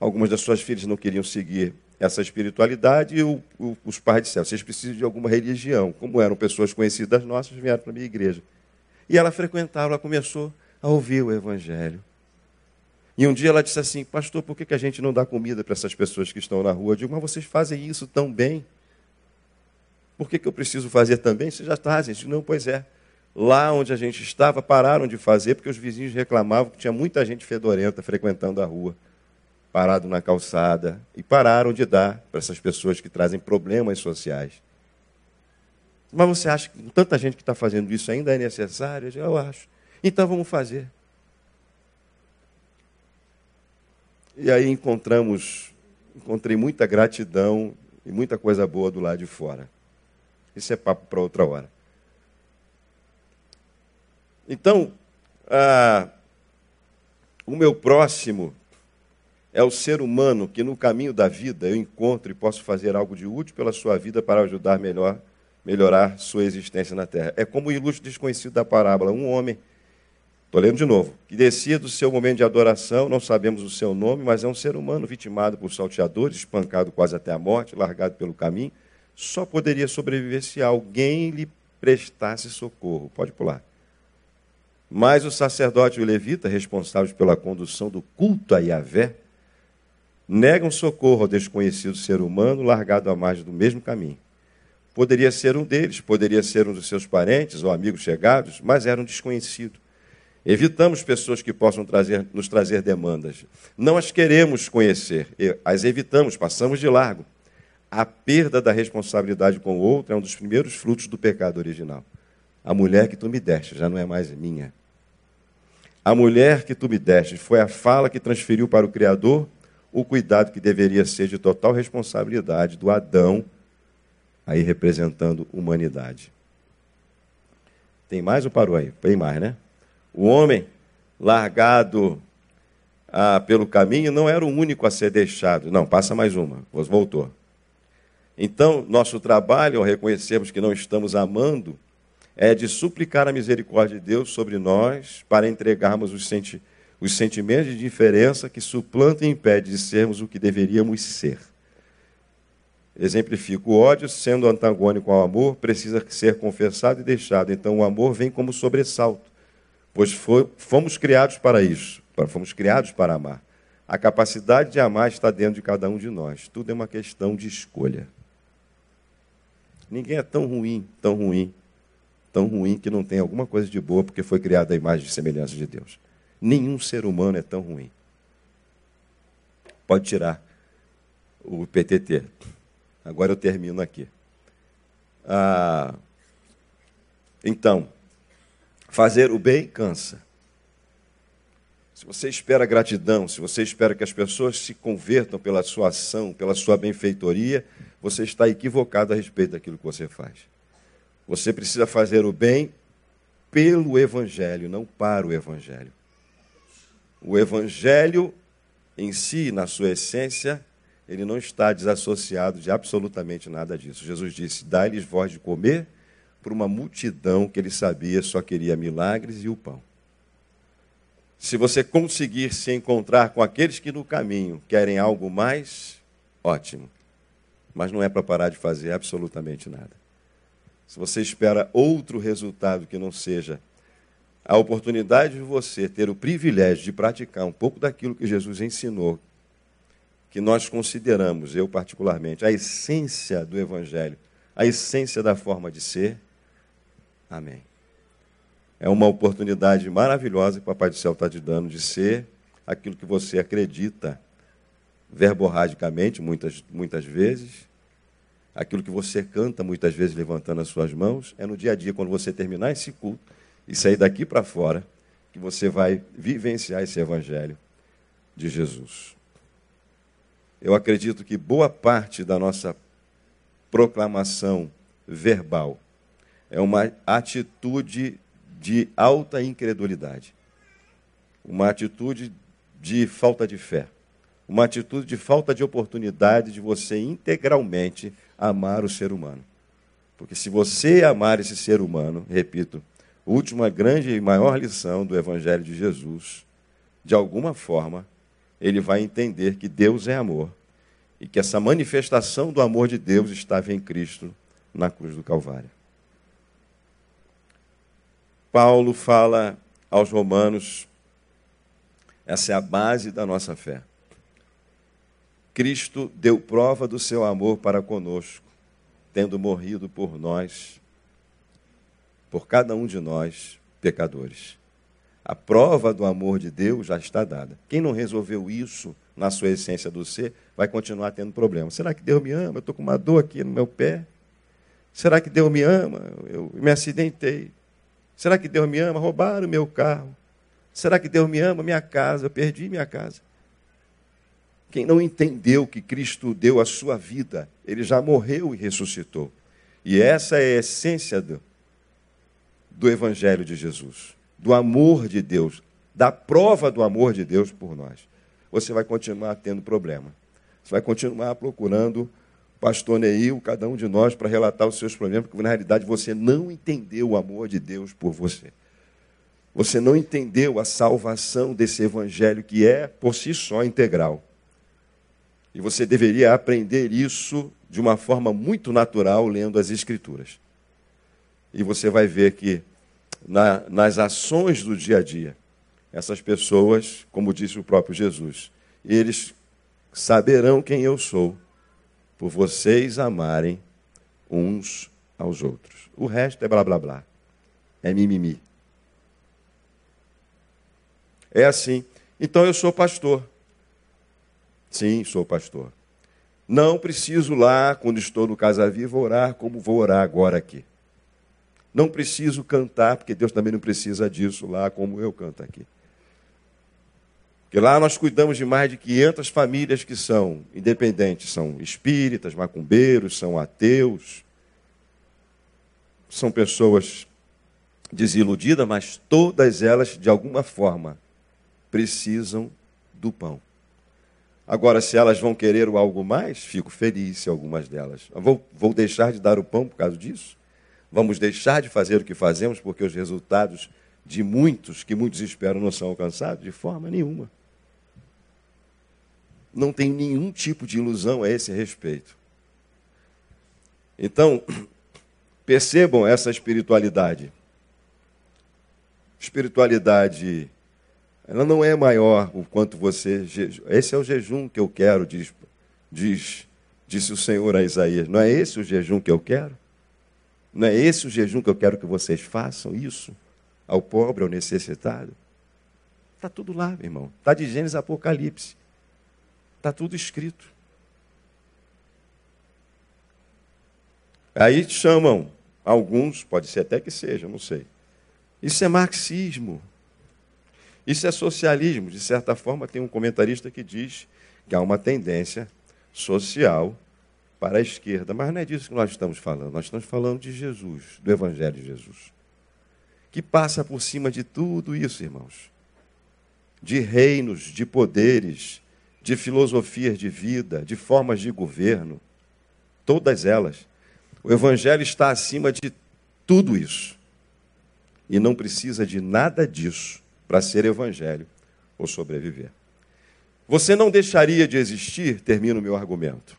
Speaker 1: Algumas das suas filhas não queriam seguir essa espiritualidade e o, o, os pais disseram: vocês precisam de alguma religião. Como eram pessoas conhecidas nossas, vieram para a minha igreja. E ela frequentava, ela começou a ouvir o evangelho. E um dia ela disse assim: Pastor, por que, que a gente não dá comida para essas pessoas que estão na rua? Eu digo: Mas vocês fazem isso tão bem. Por que, que eu preciso fazer também? Vocês já. Eu digo, não, pois é. Lá onde a gente estava, pararam de fazer porque os vizinhos reclamavam que tinha muita gente fedorenta frequentando a rua, parado na calçada, e pararam de dar para essas pessoas que trazem problemas sociais. Mas você acha que tanta gente que está fazendo isso ainda é necessário? Eu acho. Então vamos fazer. E aí encontramos, encontrei muita gratidão e muita coisa boa do lado de fora. Isso é papo para outra hora. Então, ah, o meu próximo é o ser humano que no caminho da vida eu encontro e posso fazer algo de útil pela sua vida para ajudar melhor melhorar sua existência na terra. É como o ilustre desconhecido da parábola, um homem, estou lendo de novo, que descia do seu momento de adoração, não sabemos o seu nome, mas é um ser humano vitimado por salteadores, espancado quase até a morte, largado pelo caminho, só poderia sobreviver se alguém lhe prestasse socorro. Pode pular. Mas o sacerdote e o levita, responsáveis pela condução do culto a Yahvé, negam socorro ao desconhecido ser humano largado à margem do mesmo caminho. Poderia ser um deles, poderia ser um dos seus parentes ou amigos chegados, mas era um desconhecido. Evitamos pessoas que possam trazer, nos trazer demandas. Não as queremos conhecer, as evitamos, passamos de largo. A perda da responsabilidade com o outro é um dos primeiros frutos do pecado original. A mulher que tu me deste já não é mais minha. A mulher que tu me deste foi a fala que transferiu para o Criador o cuidado que deveria ser de total responsabilidade do Adão, aí representando humanidade. Tem mais ou parou aí? Tem mais, né? O homem largado ah, pelo caminho não era o único a ser deixado. Não, passa mais uma. Voltou. Então, nosso trabalho, ao reconhecermos que não estamos amando, é de suplicar a misericórdia de Deus sobre nós para entregarmos os, senti os sentimentos de diferença que suplantam e impedem de sermos o que deveríamos ser. Exemplifico, o ódio, sendo antagônico ao amor, precisa ser confessado e deixado. Então, o amor vem como sobressalto, pois fomos criados para isso, fomos criados para amar. A capacidade de amar está dentro de cada um de nós. Tudo é uma questão de escolha. Ninguém é tão ruim, tão ruim, tão ruim que não tem alguma coisa de boa porque foi criado à imagem e semelhança de Deus. Nenhum ser humano é tão ruim. Pode tirar o PTT. Agora eu termino aqui. Ah, então, fazer o bem cansa. Se você espera gratidão, se você espera que as pessoas se convertam pela sua ação, pela sua benfeitoria, você está equivocado a respeito daquilo que você faz. Você precisa fazer o bem pelo Evangelho, não para o Evangelho. O Evangelho em si, na sua essência, ele não está desassociado de absolutamente nada disso. Jesus disse: Dá-lhes voz de comer para uma multidão que ele sabia só queria milagres e o pão. Se você conseguir se encontrar com aqueles que no caminho querem algo mais, ótimo. Mas não é para parar de fazer absolutamente nada se você espera outro resultado que não seja a oportunidade de você ter o privilégio de praticar um pouco daquilo que Jesus ensinou, que nós consideramos, eu particularmente, a essência do Evangelho, a essência da forma de ser, amém. É uma oportunidade maravilhosa que o Papai do Céu está te dando de ser aquilo que você acredita, verborragicamente, muitas, muitas vezes, aquilo que você canta muitas vezes levantando as suas mãos, é no dia a dia, quando você terminar esse culto e sair daqui para fora, que você vai vivenciar esse evangelho de Jesus. Eu acredito que boa parte da nossa proclamação verbal é uma atitude de alta incredulidade, uma atitude de falta de fé, uma atitude de falta de oportunidade de você integralmente amar o ser humano. Porque se você amar esse ser humano, repito, última grande e maior lição do Evangelho de Jesus, de alguma forma, ele vai entender que Deus é amor e que essa manifestação do amor de Deus estava em Cristo na cruz do Calvário. Paulo fala aos Romanos, essa é a base da nossa fé. Cristo deu prova do seu amor para conosco, tendo morrido por nós, por cada um de nós, pecadores. A prova do amor de Deus já está dada. Quem não resolveu isso na sua essência do ser, vai continuar tendo problema. Será que Deus me ama? Eu estou com uma dor aqui no meu pé. Será que Deus me ama? Eu me acidentei. Será que Deus me ama? Roubaram meu carro. Será que Deus me ama? Minha casa, eu perdi minha casa. Quem não entendeu que Cristo deu a sua vida, ele já morreu e ressuscitou. E essa é a essência do, do Evangelho de Jesus, do amor de Deus, da prova do amor de Deus por nós você vai continuar tendo problema. Você vai continuar procurando pastor Neil, cada um de nós, para relatar os seus problemas, porque na realidade você não entendeu o amor de Deus por você. Você não entendeu a salvação desse evangelho que é por si só integral. E você deveria aprender isso de uma forma muito natural lendo as Escrituras. E você vai ver que na, nas ações do dia a dia, essas pessoas, como disse o próprio Jesus, eles saberão quem eu sou, por vocês amarem uns aos outros. O resto é blá blá blá. É mimimi. É assim. Então eu sou pastor. Sim, sou pastor. Não preciso lá, quando estou no Casa Viva, orar como vou orar agora aqui. Não preciso cantar, porque Deus também não precisa disso lá, como eu canto aqui. Porque lá nós cuidamos de mais de 500 famílias que são independentes, são espíritas, macumbeiros, são ateus, são pessoas desiludidas, mas todas elas, de alguma forma, precisam do pão. Agora, se elas vão querer algo mais, fico feliz se algumas delas. Vou, vou deixar de dar o pão por causa disso? Vamos deixar de fazer o que fazemos porque os resultados de muitos, que muitos esperam, não são alcançados? De forma nenhuma não tem nenhum tipo de ilusão a esse respeito. Então, [clears throat] percebam essa espiritualidade. Espiritualidade, ela não é maior o quanto você. Esse é o jejum que eu quero, diz, diz, disse o Senhor a Isaías. Não é esse o jejum que eu quero? Não é esse o jejum que eu quero que vocês façam isso? Ao pobre, ao necessitado? Está tudo lá, meu irmão. Está de Gênesis Apocalipse. Está tudo escrito. Aí chamam alguns, pode ser até que seja, não sei. Isso é marxismo. Isso é socialismo. De certa forma, tem um comentarista que diz que há uma tendência social para a esquerda. Mas não é disso que nós estamos falando. Nós estamos falando de Jesus, do Evangelho de Jesus. Que passa por cima de tudo isso, irmãos. De reinos, de poderes, de filosofias de vida, de formas de governo, todas elas. O Evangelho está acima de tudo isso. E não precisa de nada disso para ser Evangelho ou sobreviver. Você não deixaria de existir, termino o meu argumento,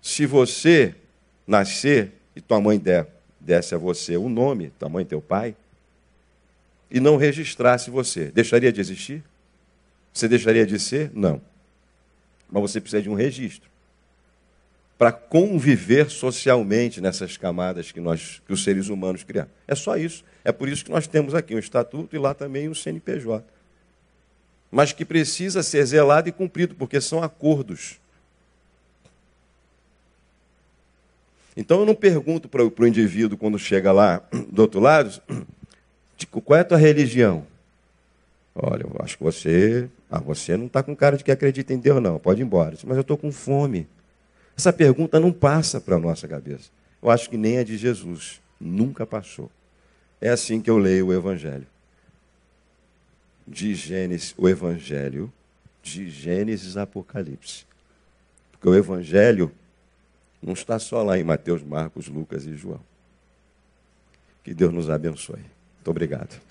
Speaker 1: se você nascer e tua mãe der, desse a você o um nome, tua mãe teu pai, e não registrasse você, deixaria de existir? Você deixaria de ser? Não. Mas você precisa de um registro para conviver socialmente nessas camadas que nós, que os seres humanos criaram. É só isso. É por isso que nós temos aqui um estatuto e lá também um CNPJ. Mas que precisa ser zelado e cumprido, porque são acordos. Então eu não pergunto para o indivíduo quando chega lá do outro lado, [clears throat] qual é a tua religião? Olha, eu acho que você. Ah, você não está com cara de que acredita em Deus, não. Pode ir embora. Mas eu estou com fome. Essa pergunta não passa para a nossa cabeça. Eu acho que nem a de Jesus. Nunca passou. É assim que eu leio o Evangelho. De Gênesis, o Evangelho, de Gênesis Apocalipse. Porque o Evangelho não está só lá em Mateus, Marcos, Lucas e João. Que Deus nos abençoe. Muito obrigado.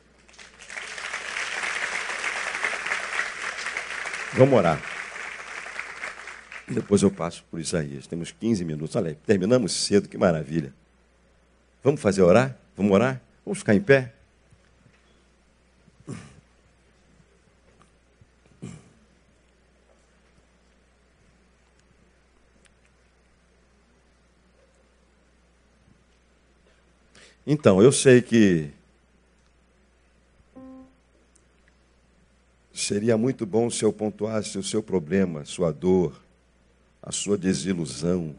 Speaker 1: Vamos orar. Depois eu passo por Isaías. Temos 15 minutos. Olha aí, terminamos cedo, que maravilha. Vamos fazer orar? Vamos orar? Vamos ficar em pé? Então, eu sei que seria muito bom se eu pontuasse o seu problema, sua dor, a sua desilusão.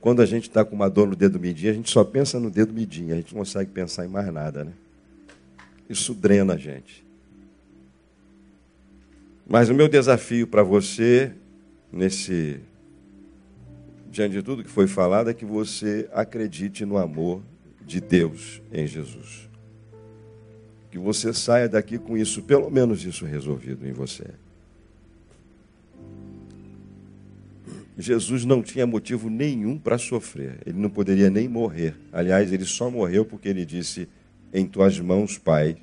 Speaker 1: Quando a gente está com uma dor no dedo midinho, a gente só pensa no dedo midinho, a gente não consegue pensar em mais nada, né? Isso drena a gente. Mas o meu desafio para você, nesse diante de tudo que foi falado, é que você acredite no amor de Deus em Jesus. Que você saia daqui com isso, pelo menos isso resolvido em você. Jesus não tinha motivo nenhum para sofrer, ele não poderia nem morrer. Aliás, ele só morreu porque ele disse: Em tuas mãos, Pai,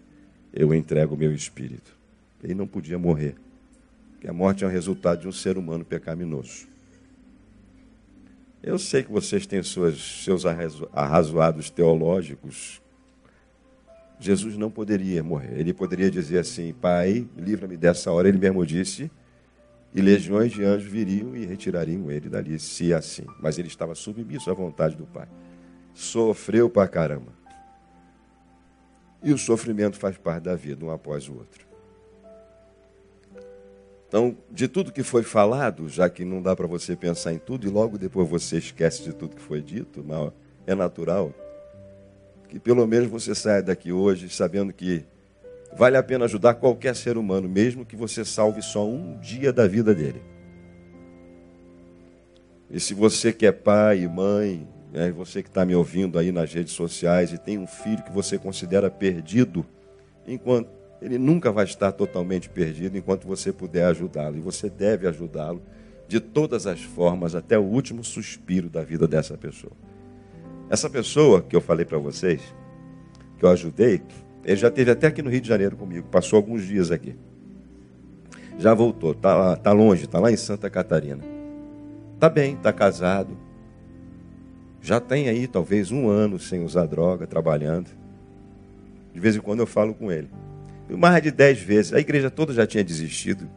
Speaker 1: eu entrego o meu espírito. Ele não podia morrer, porque a morte é o resultado de um ser humano pecaminoso. Eu sei que vocês têm suas, seus arrazoados teológicos. Jesus não poderia morrer. Ele poderia dizer assim: Pai, livra-me dessa hora. Ele mesmo disse, e legiões de anjos viriam e retirariam ele dali, se assim. Mas ele estava submisso à vontade do Pai. Sofreu para caramba. E o sofrimento faz parte da vida, um após o outro. Então, de tudo que foi falado, já que não dá para você pensar em tudo e logo depois você esquece de tudo que foi dito, é natural, que pelo menos você saia daqui hoje sabendo que vale a pena ajudar qualquer ser humano, mesmo que você salve só um dia da vida dele. E se você que é pai e mãe, né, você que está me ouvindo aí nas redes sociais e tem um filho que você considera perdido, enquanto ele nunca vai estar totalmente perdido enquanto você puder ajudá-lo. E você deve ajudá-lo de todas as formas, até o último suspiro da vida dessa pessoa. Essa pessoa que eu falei para vocês, que eu ajudei, ele já esteve até aqui no Rio de Janeiro comigo, passou alguns dias aqui. Já voltou, está tá longe, está lá em Santa Catarina. Está bem, está casado. Já tem aí talvez um ano sem usar droga, trabalhando. De vez em quando eu falo com ele mais de dez vezes. A igreja toda já tinha desistido.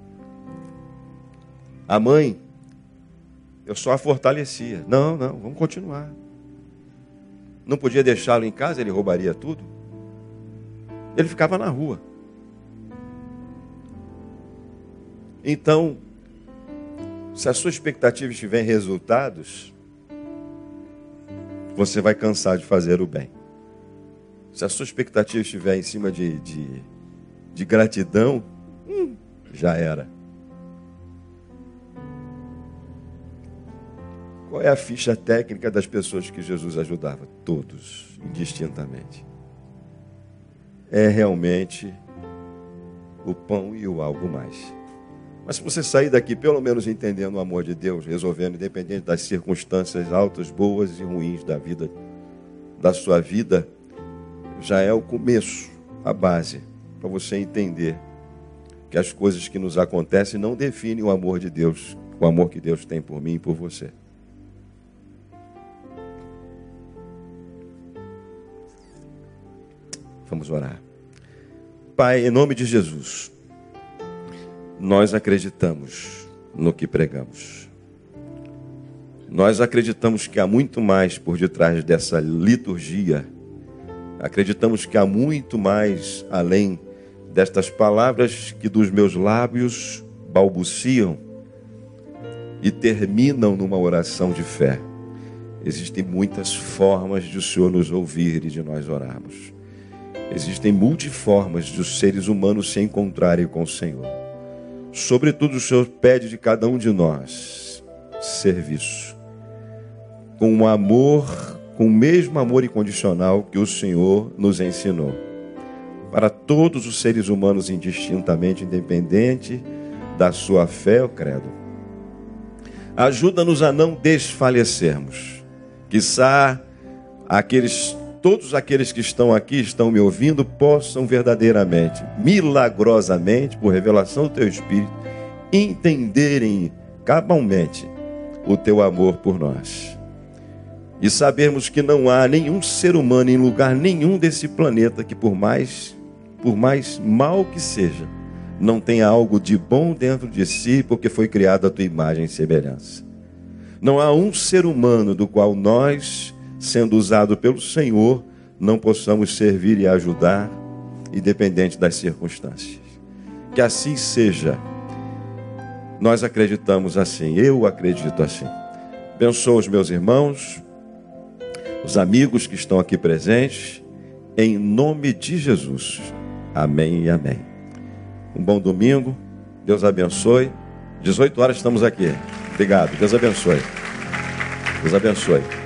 Speaker 1: A mãe, eu só a fortalecia. Não, não, vamos continuar. Não podia deixá-lo em casa, ele roubaria tudo. Ele ficava na rua. Então, se a sua expectativa estiver em resultados, você vai cansar de fazer o bem. Se a sua expectativa estiver em cima de, de de gratidão, hum, já era. Qual é a ficha técnica das pessoas que Jesus ajudava? Todos, indistintamente. É realmente o pão e o algo mais. Mas se você sair daqui pelo menos entendendo o amor de Deus, resolvendo, independente das circunstâncias altas, boas e ruins da vida, da sua vida, já é o começo, a base para você entender que as coisas que nos acontecem não definem o amor de Deus, o amor que Deus tem por mim e por você. Vamos orar. Pai, em nome de Jesus, nós acreditamos no que pregamos. Nós acreditamos que há muito mais por detrás dessa liturgia. Acreditamos que há muito mais além destas palavras que dos meus lábios balbuciam e terminam numa oração de fé. Existem muitas formas de o Senhor nos ouvir e de nós orarmos. Existem multiformas de os seres humanos se encontrarem com o Senhor. Sobretudo, o Senhor pede de cada um de nós serviço, com o amor, com o mesmo amor incondicional que o Senhor nos ensinou. Para todos os seres humanos indistintamente, independente da sua fé ou credo. Ajuda-nos a não desfalecermos. Quizá aqueles todos aqueles que estão aqui, estão me ouvindo, possam verdadeiramente, milagrosamente, por revelação do teu Espírito, entenderem cabalmente o teu amor por nós. E sabermos que não há nenhum ser humano em lugar nenhum desse planeta que por mais por mais mal que seja, não tenha algo de bom dentro de si, porque foi criado a tua imagem e semelhança. Não há um ser humano do qual nós sendo usado pelo Senhor, não possamos servir e ajudar, independente das circunstâncias. Que assim seja. Nós acreditamos assim, eu acredito assim. Abençoa os meus irmãos, os amigos que estão aqui presentes, em nome de Jesus. Amém e amém. Um bom domingo, Deus abençoe. 18 horas estamos aqui. Obrigado, Deus abençoe. Deus abençoe.